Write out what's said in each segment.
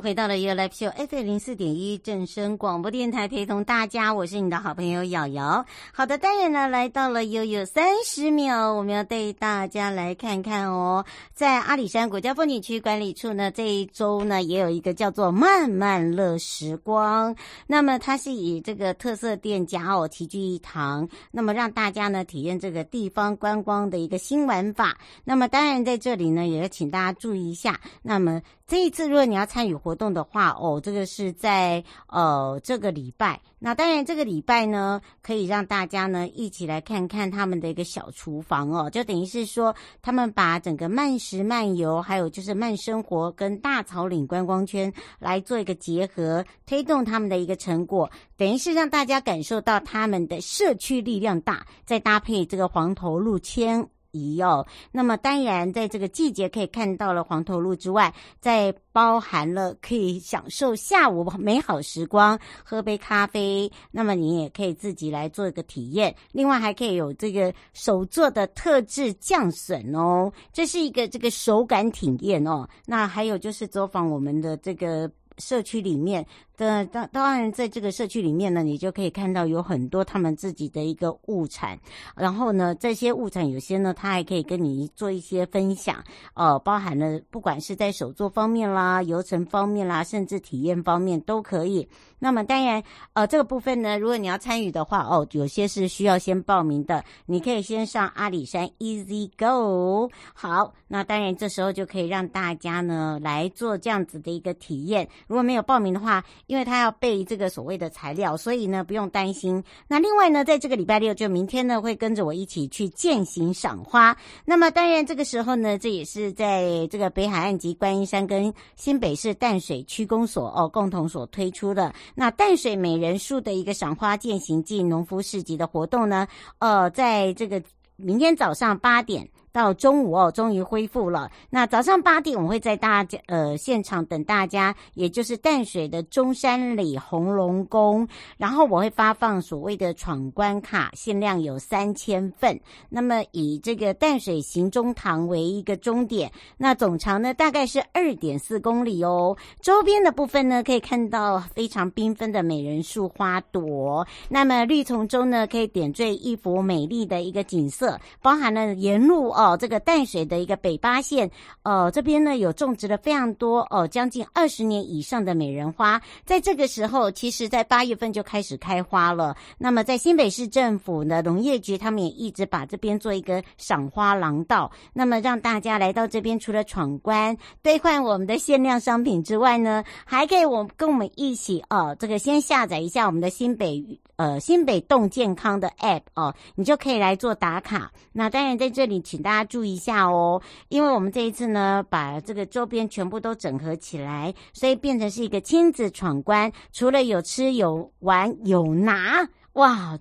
回到了 y o Live Show FM 零四点一正声广播电台，陪同大家，我是你的好朋友瑶瑶。好的，当然呢，来到了悠悠三十秒，我们要带大家来看看哦，在阿里山国家风景区管理处呢，这一周呢也有一个叫做慢慢乐时光。那么它是以这个特色店家哦齐聚一堂，那么让大家呢体验这个地方观光的一个新玩法。那么当然在这里呢，也要请大家注意一下。那么这一次如果你要参与，活动的话，哦，这个是在呃这个礼拜。那当然，这个礼拜呢，可以让大家呢一起来看看他们的一个小厨房哦，就等于是说，他们把整个慢食慢游，还有就是慢生活跟大草岭观光圈来做一个结合，推动他们的一个成果，等于是让大家感受到他们的社区力量大，再搭配这个黄头路迁移哦，那么当然在这个季节可以看到了黄头鹿之外，在包含了可以享受下午美好时光，喝杯咖啡，那么你也可以自己来做一个体验。另外还可以有这个手做的特制酱笋哦，这是一个这个手感体验哦。那还有就是走访我们的这个社区里面。的当当然，在这个社区里面呢，你就可以看到有很多他们自己的一个物产，然后呢，这些物产有些呢，他还可以跟你做一些分享，呃，包含了不管是在手作方面啦、流程方面啦，甚至体验方面都可以。那么当然，呃，这个部分呢，如果你要参与的话，哦，有些是需要先报名的，你可以先上阿里山 Easy Go。好，那当然这时候就可以让大家呢来做这样子的一个体验。如果没有报名的话，因为他要备这个所谓的材料，所以呢不用担心。那另外呢，在这个礼拜六，就明天呢会跟着我一起去践行赏花。那么当然这个时候呢，这也是在这个北海岸及观音山跟新北市淡水区公所哦共同所推出的那淡水美人树的一个赏花践行暨农夫市集的活动呢，呃，在这个明天早上八点。到中午哦，终于恢复了。那早上八点，我会在大家呃现场等大家，也就是淡水的中山里红龙宫。然后我会发放所谓的闯关卡，限量有三千份。那么以这个淡水行中堂为一个终点，那总长呢大概是二点四公里哦。周边的部分呢，可以看到非常缤纷的美人树花朵。那么绿丛中呢，可以点缀一幅美丽的一个景色，包含了沿路。哦，这个淡水的一个北八线，呃，这边呢有种植了非常多哦，将近二十年以上的美人花，在这个时候，其实在八月份就开始开花了。那么在新北市政府的农业局，他们也一直把这边做一个赏花廊道，那么让大家来到这边，除了闯关兑换我们的限量商品之外呢，还可以我跟我们一起哦，这个先下载一下我们的新北呃新北动健康的 App 哦，你就可以来做打卡。那当然在这里，请大家家注意一下哦，因为我们这一次呢，把这个周边全部都整合起来，所以变成是一个亲子闯关，除了有吃有玩有拿。哇，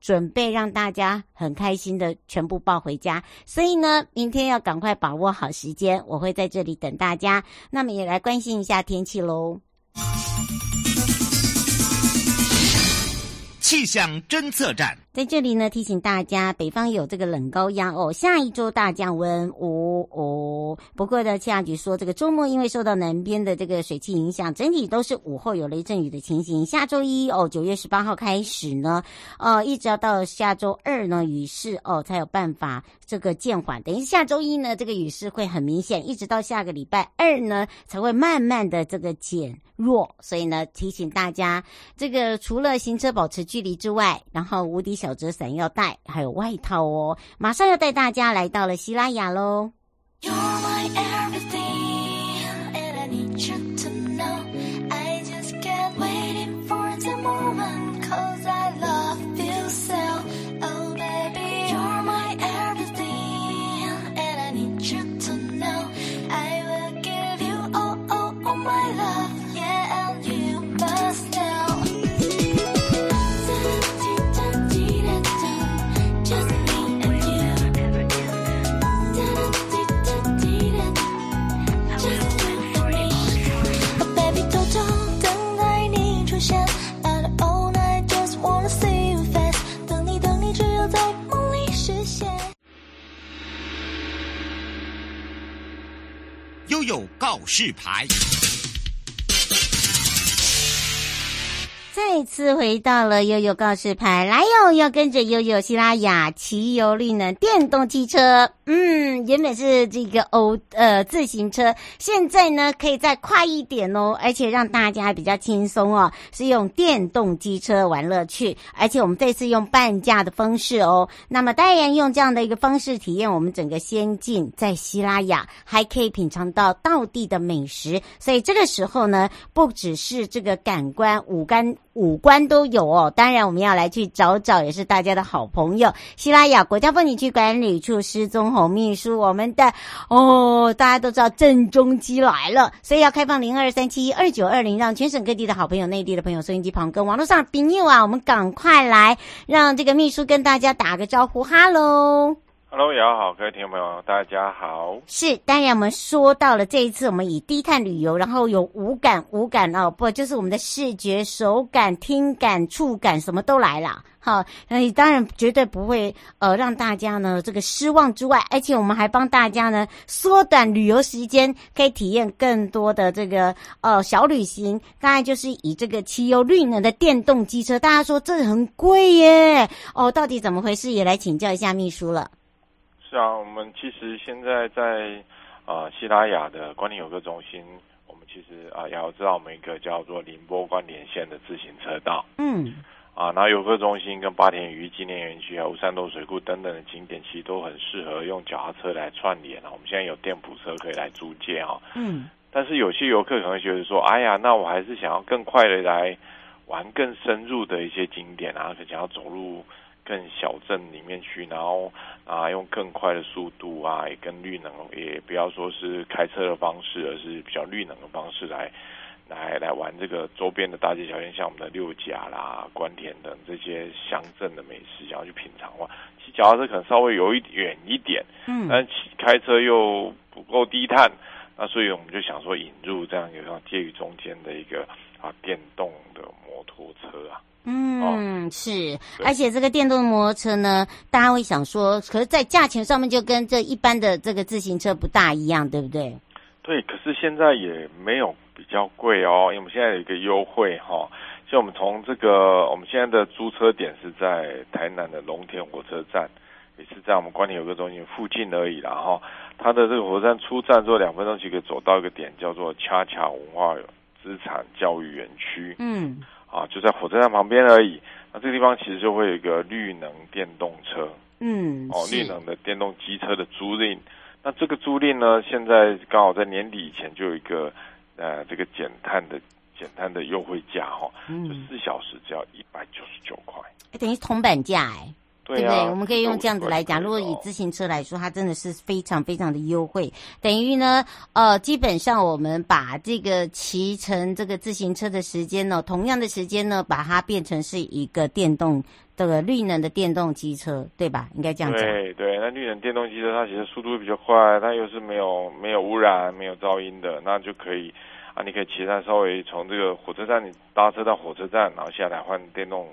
准备让大家很开心的全部抱回家。所以呢，明天要赶快把握好时间，我会在这里等大家。那么也来关心一下天气喽。气象侦测站。在这里呢，提醒大家，北方有这个冷高压哦，下一周大降温哦哦。不过呢，气象局说，这个周末因为受到南边的这个水汽影响，整体都是午后有雷阵雨的情形。下周一哦，九月十八号开始呢，呃，一直要到下周二呢，雨势哦才有办法这个渐缓。等于下周一呢，这个雨势会很明显，一直到下个礼拜二呢，才会慢慢的这个减弱。所以呢，提醒大家，这个除了行车保持距离之外，然后无敌小折伞要带，还有外套哦。马上要带大家来到了希拉雅喽。告示牌。再次回到了悠悠告示牌，来哟，要跟着悠悠西拉雅骑游绿能电动机车。嗯，原本是这个欧呃自行车，现在呢可以再快一点哦，而且让大家比较轻松哦，是用电动机车玩乐趣。而且我们这次用半价的方式哦，那么当然用这样的一个方式体验我们整个仙境，在西拉雅还可以品尝到道地的美食，所以这个时候呢，不只是这个感官五感。五官都有哦，当然我们要来去找找，也是大家的好朋友。西拉雅国家风景区管理处施宗弘秘书，我们的哦，大家都知道郑中基来了，所以要开放零二三七二九二零，让全省各地的好朋友、内地的朋友、收音机旁跟网络上朋友啊，我们赶快来让这个秘书跟大家打个招呼，哈喽。Hello，你好，各位听众朋友，大家好。是，当然我们说到了这一次，我们以低碳旅游，然后有五感，五感哦，不就是我们的视觉、手感、听感、触感，什么都来了。好，那你当然绝对不会呃让大家呢这个失望之外，而且我们还帮大家呢缩短旅游时间，可以体验更多的这个呃小旅行。当然就是以这个汽油绿能的电动机车，大家说这很贵耶，哦，到底怎么回事？也来请教一下秘书了。是啊，我们其实现在在呃西拉雅的观点游客中心，我们其实啊也要知道我们一个叫做宁波关连线的自行车道。嗯。啊，然后游客中心跟八田渔纪念园区还有三斗水库等等的景点，其实都很适合用脚踏车来串联啊。我们现在有电辅车可以来租借啊。嗯。但是有些游客可能会觉得说，哎呀，那我还是想要更快的来玩更深入的一些景点啊，想要走入。更小镇里面去，然后啊，用更快的速度啊，也跟绿能，也不要说是开车的方式，而是比较绿能的方式来，来来玩这个周边的大街小巷，像我们的六甲啦、关田等这些乡镇的美食，想要去品尝的话，骑脚踏车可能稍微有一远一点，嗯，但骑开车又不够低碳，那所以我们就想说引入这样一个介于中间的一个啊电动的摩托车啊。嗯，是，而且这个电动摩托车呢，大家会想说，可是，在价钱上面就跟这一般的这个自行车不大一样，对不对？对，可是现在也没有比较贵哦，因为我们现在有一个优惠哈，像我们从这个我们现在的租车点是在台南的龙田火车站，也是在我们观点游客中心附近而已啦哈。它的这个火车站出站之后两分钟就可以走到一个点，叫做恰恰文化资产教育园区。嗯。啊，就在火车站旁边而已。那这个地方其实就会有一个绿能电动车，嗯，哦，绿能的电动机车的租赁。那这个租赁呢，现在刚好在年底以前就有一个呃这个减碳的减碳的优惠价哈，就四小时只要一百九十九块，等于铜板价哎。对不对？我们可以用这样子来讲，如果以自行车来说，它真的是非常非常的优惠。等于呢，呃，基本上我们把这个骑乘这个自行车的时间呢，同样的时间呢，把它变成是一个电动这个绿能的电动机车，对吧？应该这样讲。对对，那绿能电动机车它其实速度比较快，它又是没有没有污染、没有噪音的，那就可以啊，你可以骑它稍微从这个火车站你搭车到火车站，然后下来换电动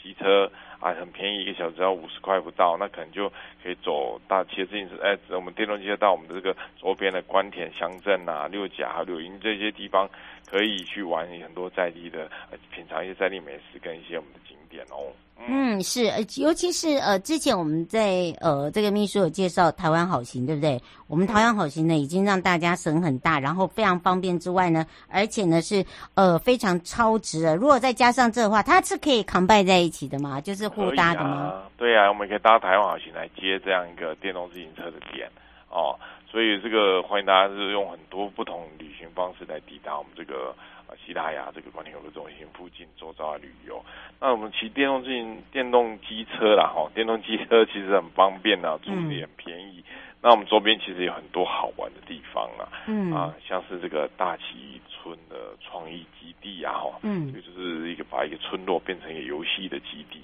机车。啊，很便宜，一个小时要五十块不到，那可能就可以走大骑自行车，哎，我们电动机车到我们的这个周边的关田乡镇啊、六甲还有柳营这些地方，可以去玩很多在地的，品尝一些在地美食跟一些我们的景点哦。嗯，是，呃，尤其是呃，之前我们在呃这个秘书有介绍台湾好行，对不对？我们台湾好行呢，已经让大家省很大，然后非常方便之外呢，而且呢是呃非常超值的。如果再加上这的话，它是可以 combine 在一起的嘛？就是互搭的吗？啊对啊，我们可以搭台湾好行来接这样一个电动自行车的点哦。所以这个欢迎大家是用很多不同旅行方式来抵达我们这个。啊，西大雅这个观光游乐中心附近周遭的旅游，那我们骑电动自行电动机车啦，哈，电动机车其实很方便啊，租也很便宜。嗯、那我们周边其实有很多好玩的地方啊，嗯啊，像是这个大崎村的创意基地啊，哈，嗯，这个就是一个把一个村落变成一个游戏的基地。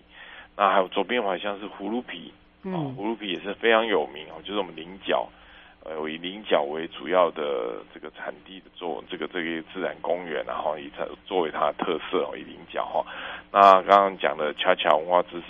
那还有周边好像是葫芦皮，嗯，葫芦皮也是非常有名哦，就是我们菱角。呃，以菱角为主要的这个产地的做这个这个自然公园，然后以它作为它的特色哦，以菱角哈。那刚刚讲的恰恰文化资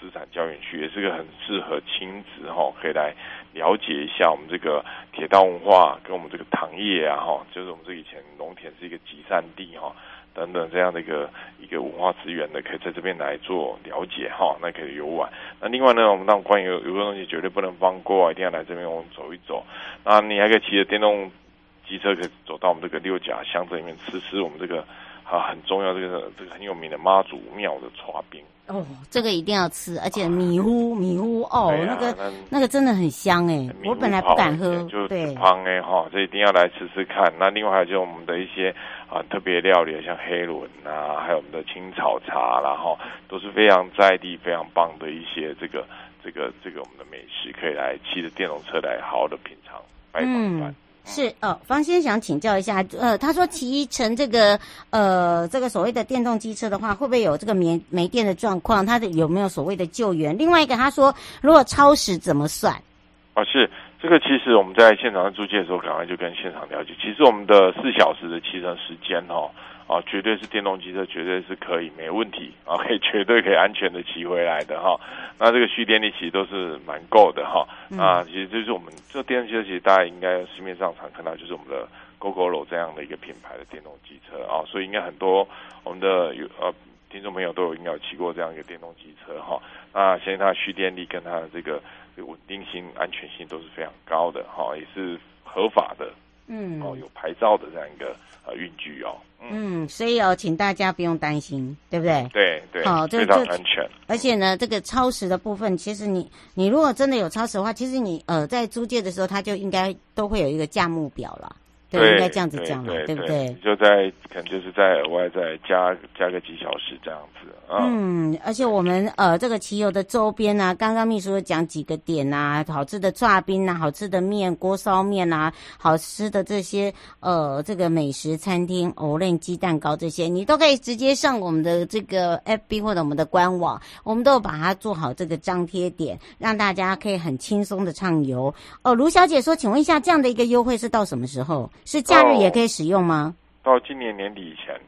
资产教育区也是个很适合亲子哈，可以来了解一下我们这个铁道文化跟我们这个糖业啊哈，就是我们这以前农田是一个集散地哈。等等这样的一个一个文化资源的，可以在这边来做了解哈，那可以游玩。那另外呢，我们那关于有个东西绝对不能放过啊，一定要来这边我们走一走。那你还可以骑着电动机车，可以走到我们这个六甲乡镇里面吃吃我们这个啊很重要这个这个很有名的妈祖庙的茶冰。哦，这个一定要吃，而且米糊米糊哦，那个那，那个真的很香哎，我本来不敢喝，就对，胖哎哈，这一定要来吃吃看。那另外还有就是我们的一些。啊，特别料理像黑轮啊，还有我们的青草茶，然后都是非常在地、非常棒的一些这个、这个、这个我们的美食，可以来骑着电动车来好好的品尝。拜访嗯，是哦，方先想请教一下，呃，他说骑乘这个呃这个所谓的电动机车的话，会不会有这个没没电的状况？他的有没有所谓的救援？另外一个，他说如果超时怎么算？啊，是。这个其实我们在现场租借的时候，赶快就跟现场了解。其实我们的四小时的骑乘时间，哦，啊，绝对是电动机车，绝对是可以没问题啊，可以 绝对可以安全的骑回来的哈。那这个蓄电力其实都是蛮够的哈。啊，其实就是我们这电动机车，其实大家应该市面上常看到，就是我们的 Gogoro 这样的一个品牌的电动机车啊，所以应该很多我们的有呃听众朋友都有应该有骑过这样一个电动机车哈。那现在它的蓄电力跟它的这个。稳定性、安全性都是非常高的哈，也是合法的，嗯，哦，有牌照的这样一个呃运具哦，嗯，所以哦，请大家不用担心，对不对？对对，好，非常安全。而且呢，这个超时的部分，其实你你如果真的有超时的话，其实你呃在租借的时候，它就应该都会有一个价目表了。对，应该这样子讲了，对不对？就在可能就是在额外再加加个几小时这样子啊。嗯，而且我们呃这个骑游的周边呢、啊，刚刚秘书有讲几个点啊，好吃的炸冰啊，好吃的面锅烧面啊，好吃的这些呃这个美食餐厅，藕链鸡蛋糕这些，你都可以直接上我们的这个 FB 或者我们的官网，我们都有把它做好这个张贴点，让大家可以很轻松的畅游。哦，卢小姐说，请问一下，这样的一个优惠是到什么时候？是假日也可以使用吗？到今年年底以前。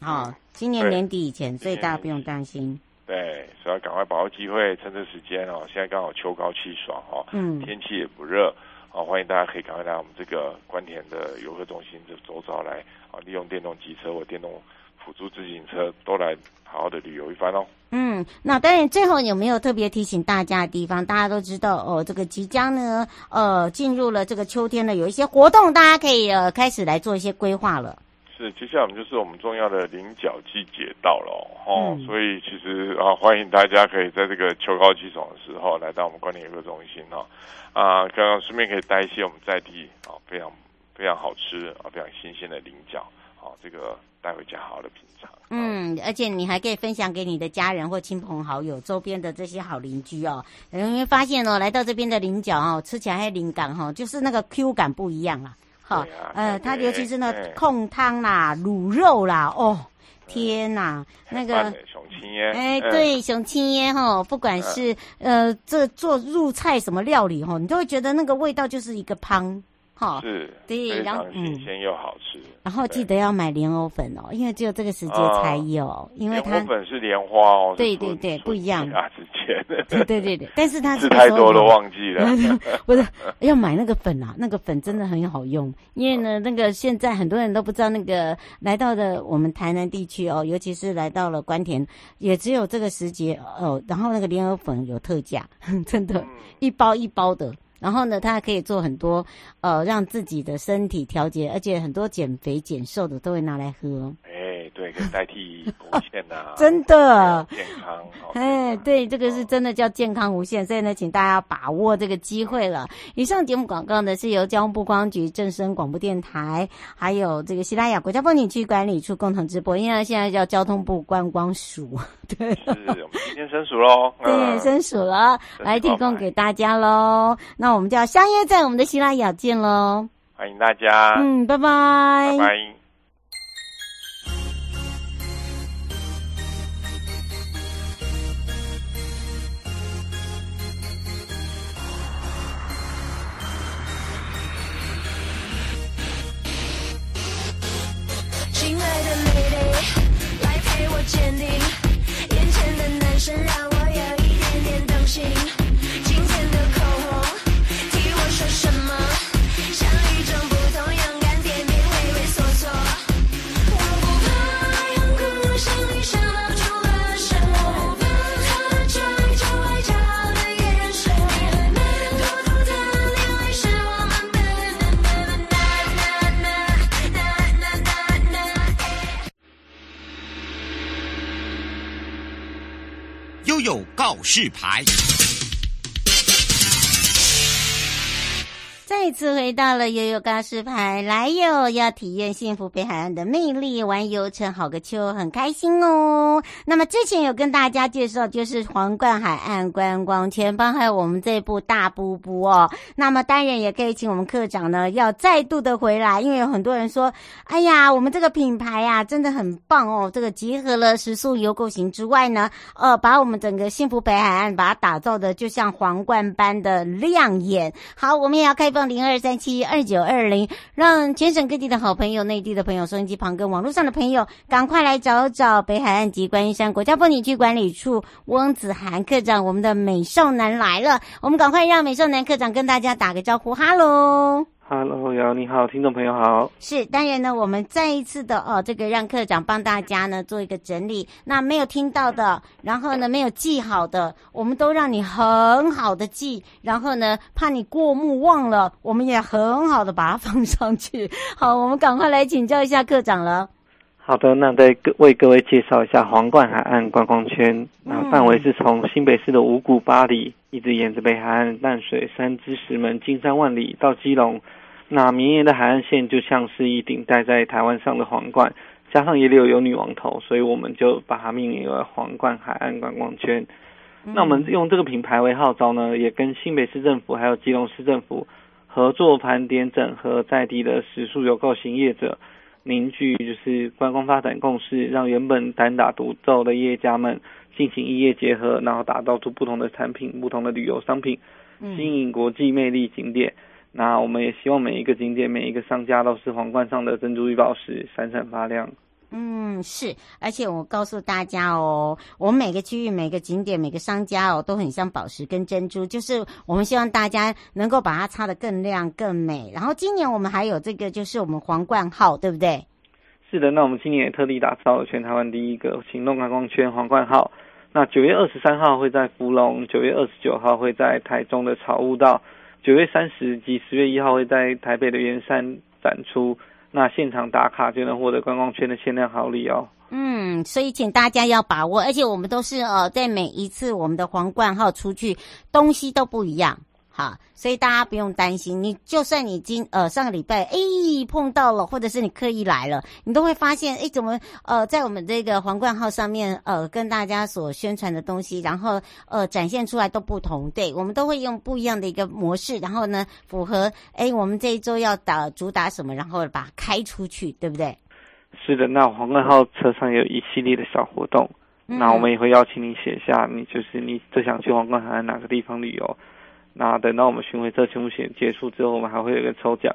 好，今年年底以前，所以大家不用担心。对，所以要赶快把握机会，趁这时间哦。现在刚好秋高气爽哦，嗯，天气也不热，哦，欢迎大家可以赶快来我们这个关田的游客中心这走走来，啊，利用电动机车或电动辅助自行车都来好好的旅游一番哦。嗯，那当然，最后有没有特别提醒大家的地方？大家都知道哦，这个即将呢，呃，进入了这个秋天呢，有一些活动，大家可以呃开始来做一些规划了。是，接下来我们就是我们重要的菱角季节到了哦，所以其实啊，欢迎大家可以在这个秋高气爽的时候来到我们官田游客中心哦，啊，刚刚顺便可以带一些我们在地啊非常非常好吃啊非常新鲜的菱角。啊，这个带回家好好的品尝。嗯，而且你还可以分享给你的家人或亲朋好友、周边的这些好邻居哦。你会发现哦，来到这边的菱角哦，吃起来还灵感哈，就是那个 Q 感不一样啊。好，啊、呃，它尤其是那控汤啦、卤肉啦，哦。天呐，那个，哎，对，熊青烟哈，不管是呃，这做入菜什么料理哈，你都会觉得那个味道就是一个汤。好，是，对，然后嗯，新鲜又好吃。然后记得要买莲藕粉哦，因为只有这个时节才有，因为它莲藕粉是莲花哦，对对对，不一样。啊，之前对对对对，但是它 是太多了，忘记了。不是要买那个粉啊，那个粉真的很好用，因为呢，那个现在很多人都不知道，那个来到的我们台南地区哦，尤其是来到了关田，也只有这个时节哦，然后那个莲藕粉有特价，真的，一包一包的。然后呢，它还可以做很多，呃，让自己的身体调节，而且很多减肥减瘦的都会拿来喝。可以代替无限呐、啊，真的健康。哎，对，这个是真的叫健康无限，所以呢，请大家把握这个机会了。以上节目广告呢是由交通部观光局正声广播电台，还有这个西拉雅国家风景区管理处共同直播，因为现在叫交通部观光署。对，是我们今天申署喽，对，申署了，来提供给大家喽。那。我们就要相约在我们的西拉雅见喽！欢迎大家，嗯，拜拜，拜拜。亲爱的制牌。再次回到了悠悠告示牌，来哟！要体验幸福北海岸的魅力，玩游程好个秋，很开心哦。那么之前有跟大家介绍，就是皇冠海岸观光前方还有我们这部大瀑布哦。那么当然也可以请我们课长呢，要再度的回来，因为有很多人说，哎呀，我们这个品牌呀、真的很棒哦。这个结合了食宿游购行之外呢，呃，把我们整个幸福北海岸把它打造的就像皇冠般的亮眼。好，我们也要开放。零二三七二九二零，让全省各地的好朋友、内地的朋友、收音机旁跟网络上的朋友，赶快来找找北海岸及观音山国家风景区管理处翁子涵科长。我们的美少男来了，我们赶快让美少男科长跟大家打个招呼，哈喽。Hello，姚你好，听众朋友好。是，当然呢，我们再一次的哦，这个让课长帮大家呢做一个整理。那没有听到的，然后呢没有记好的，我们都让你很好的记。然后呢，怕你过目忘了，我们也很好的把它放上去。好，我们赶快来请教一下课长了。好的，那再各为各位介绍一下皇冠海岸观光圈。那范围是从新北市的五股八里。一直沿着北海岸淡水、三芝、石门、金山、万里到基隆，那绵延的海岸线就像是一顶戴在台湾上的皇冠，加上也有有女王头，所以我们就把它命名为皇冠海岸观光圈。那我们用这个品牌为号召呢，也跟新北市政府还有基隆市政府合作盘点整合在地的食宿游购行业者，凝聚就是观光发展共识，让原本单打独斗的业家们。进行异业结合，然后打造出不同的产品、不同的旅游商品，吸引国际魅力景点。嗯、那我们也希望每一个景点、每一个商家都是皇冠上的珍珠与宝石，闪闪发亮。嗯，是。而且我告诉大家哦，我们每个区域、每个景点、每个商家哦，都很像宝石跟珍珠，就是我们希望大家能够把它擦得更亮、更美。然后今年我们还有这个，就是我们皇冠号，对不对？是的，那我们今年也特地打造了全台湾第一个行动观光圈——皇冠号。那九月二十三号会在福隆，九月二十九号会在台中的草悟道，九月三十及十月一号会在台北的圆山展出。那现场打卡就能获得观光圈的限量好礼哦。嗯，所以请大家要把握，而且我们都是呃，在每一次我们的皇冠号出去，东西都不一样。好，所以大家不用担心。你就算你今呃上个礼拜哎碰到了，或者是你刻意来了，你都会发现哎怎么呃在我们这个皇冠号上面呃跟大家所宣传的东西，然后呃展现出来都不同。对，我们都会用不一样的一个模式，然后呢符合哎我们这一周要打主打什么，然后把它开出去，对不对？是的，那皇冠号车上有一系列的小活动，嗯、那我们也会邀请你写下你就是你最想去皇冠海岸哪个地方旅游。那等到我们巡回车全部险结束之后，我们还会有一个抽奖。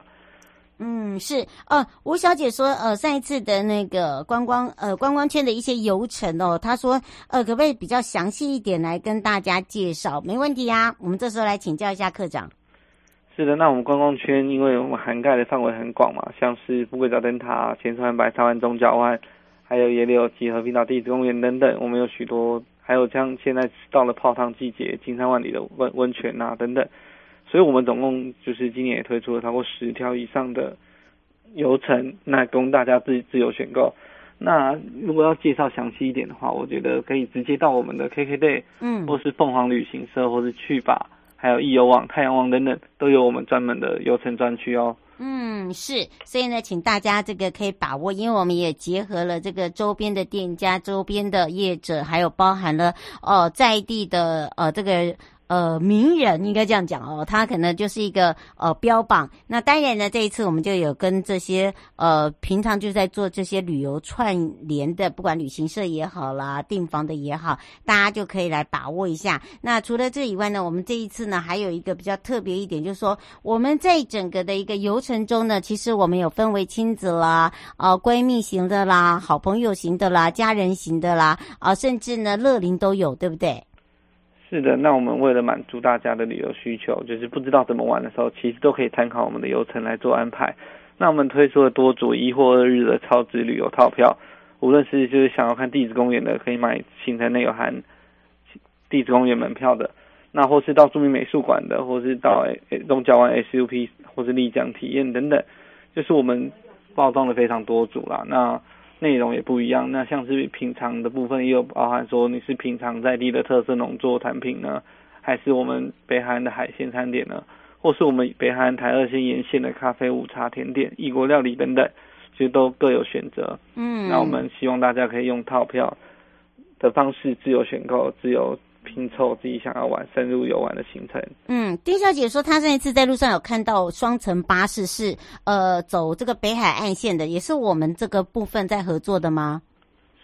嗯，是呃，吴小姐说，呃，上一次的那个观光呃观光圈的一些游程哦，她说呃，可不可以比较详细一点来跟大家介绍？没问题呀，我们这时候来请教一下课长。是的，那我们观光圈，因为我们涵盖的范围很广嘛，像是富贵角灯塔、浅川白沙湾、中角湾，还有野柳及和平岛地质公园等等，我们有许多。还有像现在到了泡汤季节，金山万里的温温泉呐、啊、等等，所以我们总共就是今年也推出了超过十条以上的游程，那供大家自自由选购。那如果要介绍详细一点的话，我觉得可以直接到我们的 KKday，嗯，或是凤凰旅行社，或是去吧，还有易游网、太阳网等等，都有我们专门的游程专区哦。嗯，是，所以呢，请大家这个可以把握，因为我们也结合了这个周边的店家、周边的业者，还有包含了哦在地的呃这个。呃，名人应该这样讲哦，他可能就是一个呃标榜。那当然呢，这一次我们就有跟这些呃平常就在做这些旅游串联的，不管旅行社也好啦，订房的也好，大家就可以来把握一下。那除了这以外呢，我们这一次呢还有一个比较特别一点，就是说我们在整个的一个游程中呢，其实我们有分为亲子啦、呃闺蜜型的啦、好朋友型的啦、家人型的啦，啊、甚至呢乐龄都有，对不对？是的，那我们为了满足大家的旅游需求，就是不知道怎么玩的时候，其实都可以参考我们的游程来做安排。那我们推出了多组一或二日的超值旅游套票，无论是就是想要看地质公园的，可以买行程内有含地质公园门票的；那或是到著名美术馆的，或是到东郊湾 SUP 或是丽江体验等等，就是我们包装的非常多组啦。那内容也不一样，那像是品尝的部分也有包含说你是品尝在地的特色农作产品呢，还是我们北海岸的海鲜餐点呢，或是我们北海岸台二线沿线的咖啡、午茶、甜点、异国料理等等，其实都各有选择。嗯，那我们希望大家可以用套票的方式自由选购，自由。拼凑自己想要玩、深入游玩的行程。嗯，丁小姐说，她上一次在路上有看到双层巴士是，呃走这个北海岸线的，也是我们这个部分在合作的吗？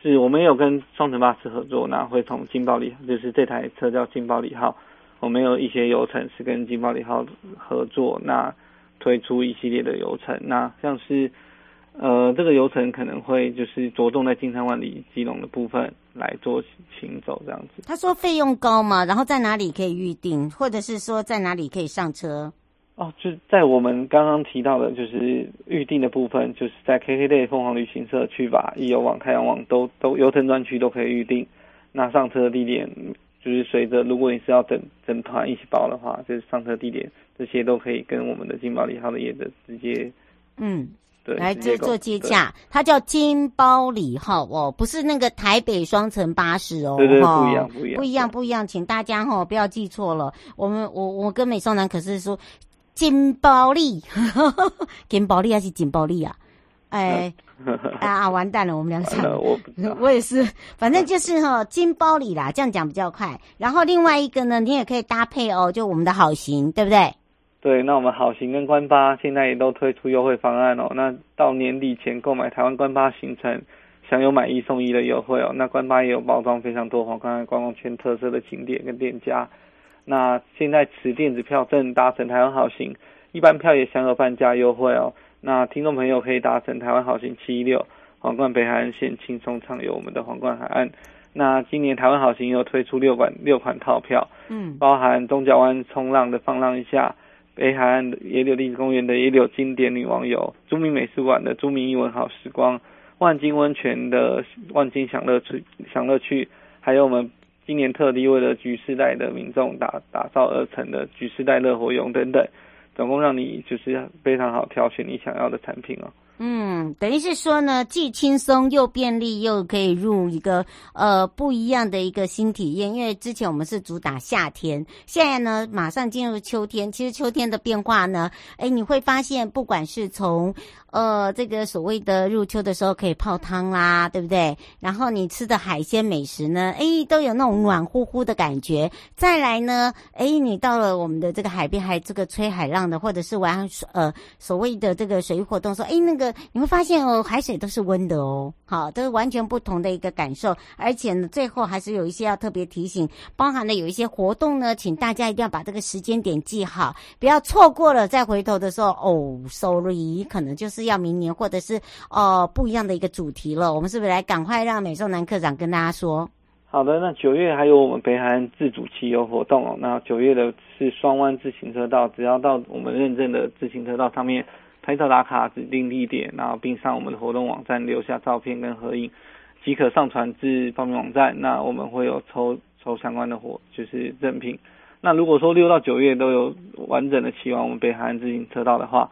是我们有跟双层巴士合作，那会从金宝里，就是这台车叫金宝里号，我们有一些游程是跟金宝里号合作，那推出一系列的游程，那像是。呃，这个游程可能会就是着重在金山万里基隆的部分来做行走这样子。他说费用高吗？然后在哪里可以预定，或者是说在哪里可以上车？哦，就在我们刚刚提到的，就是预定的部分，就是在 KKday 凤凰旅行社去吧，易游网、太阳网都都游程专区都可以预定。那上车的地点就是随着，如果你是要整整团一起包的话，就是上车地点这些都可以跟我们的金宝利号的业者直接嗯。对来做做接洽，它叫金包里号哦，不是那个台北双层巴士哦，对对，不一样，不一样，不一样，不一样，请大家哈、哦、不要记错了。我们我我跟美少男可是说金包里，金包里还是金包里啊？哎 啊，完蛋了，我们两个我 我也是，反正就是哈、哦、金包里啦，这样讲比较快。然后另外一个呢，你也可以搭配哦，就我们的好行，对不对？对，那我们好行跟官巴现在也都推出优惠方案哦。那到年底前购买台湾官巴行程，享有买一送一的优惠哦。那官巴也有包装非常多皇冠观光圈特色的景点跟店家。那现在持电子票证搭乘台湾好行，一般票也享有半价优惠哦。那听众朋友可以搭乘台湾好行七一六皇冠北海岸线，轻松畅游我们的皇冠海岸。那今年台湾好行又推出六款六款套票，嗯，包含东角湾冲浪的放浪一下。北海岸的野柳历史公园的野柳经典女王游，著名美术馆的著名英文好时光，万金温泉的万金享乐区享乐趣，还有我们今年特地为了局世代的民众打打造而成的局世代乐活用等等，总共让你就是非常好挑选你想要的产品哦。嗯，等于是说呢，既轻松又便利，又可以入一个呃不一样的一个新体验。因为之前我们是主打夏天，现在呢马上进入秋天。其实秋天的变化呢，哎，你会发现，不管是从呃这个所谓的入秋的时候可以泡汤啦，对不对？然后你吃的海鲜美食呢，哎，都有那种暖乎乎的感觉。再来呢，哎，你到了我们的这个海边，还这个吹海浪的，或者是玩呃所谓的这个水域活动，说哎那个。你会发现哦，海水都是温的哦，好，都是完全不同的一个感受。而且呢，最后还是有一些要特别提醒，包含了有一些活动呢，请大家一定要把这个时间点记好，不要错过了再回头的时候哦，sorry，可能就是要明年或者是哦、不一样的一个主题了。我们是不是来赶快让美颂男课长跟大家说？好的，那九月还有我们北海岸自主骑游活动哦。那九月的是双湾自行车道，只要到我们认证的自行车道上面。拍照打卡指定地点，然后并上我们的活动网站留下照片跟合影，即可上传至报名网站。那我们会有抽抽相关的活，就是赠品。那如果说六到九月都有完整的骑完我们北海岸自行车道的话，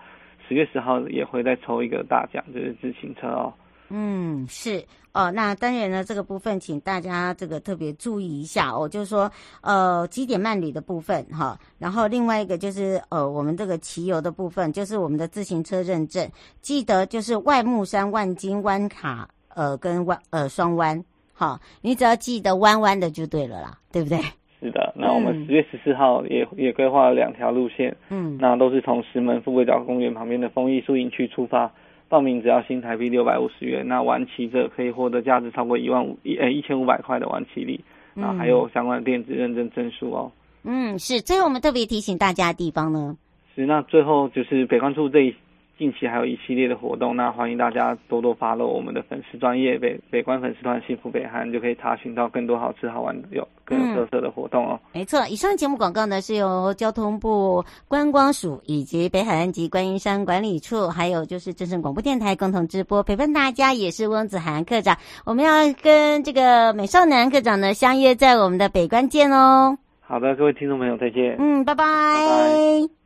十月十号也会再抽一个大奖，就是自行车哦。嗯，是哦，那当然呢，这个部分请大家这个特别注意一下哦，就是说呃，极简慢旅的部分哈，然后另外一个就是呃，我们这个骑游的部分，就是我们的自行车认证，记得就是外木山、万金湾卡呃跟弯呃双弯，好，你只要记得弯弯的就对了啦，对不对？是的，那我们十月十四号也、嗯、也规划了两条路线，嗯，那都是从石门富贵角公园旁边的丰益树营区出发。报名只要新台币六百五十元，那完骑者可以获得价值超过一万五一呃一千五百块的完骑礼，然后还有相关的电子认证证书哦。嗯，是。最后我们特别提醒大家的地方呢，是那最后就是北关处这一。近期还有一系列的活动，那欢迎大家多多 follow 我们的粉丝专业北北关粉丝团幸福北韩，就可以查询到更多好吃好玩的有更有特色的活动哦。嗯、没错，以上节目广告呢是由交通部观光署以及北海岸及观音山管理处，还有就是正声广播电台共同直播，陪伴大家也是翁子涵课长。我们要跟这个美少男课长呢相约在我们的北关见哦。好的，各位听众朋友再见。嗯，拜拜。拜拜。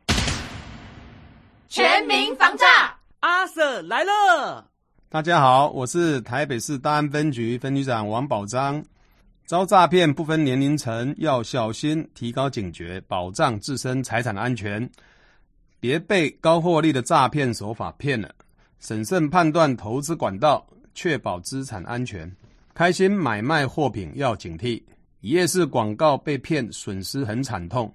全民防诈，阿 Sir 来了！大家好，我是台北市大安分局分局长王宝章。遭诈骗不分年龄层，要小心，提高警觉，保障自身财产安全，别被高获利的诈骗手法骗了。审慎判断投资管道，确保资产安全。开心买卖货品要警惕，一夜式广告被骗，损失很惨痛。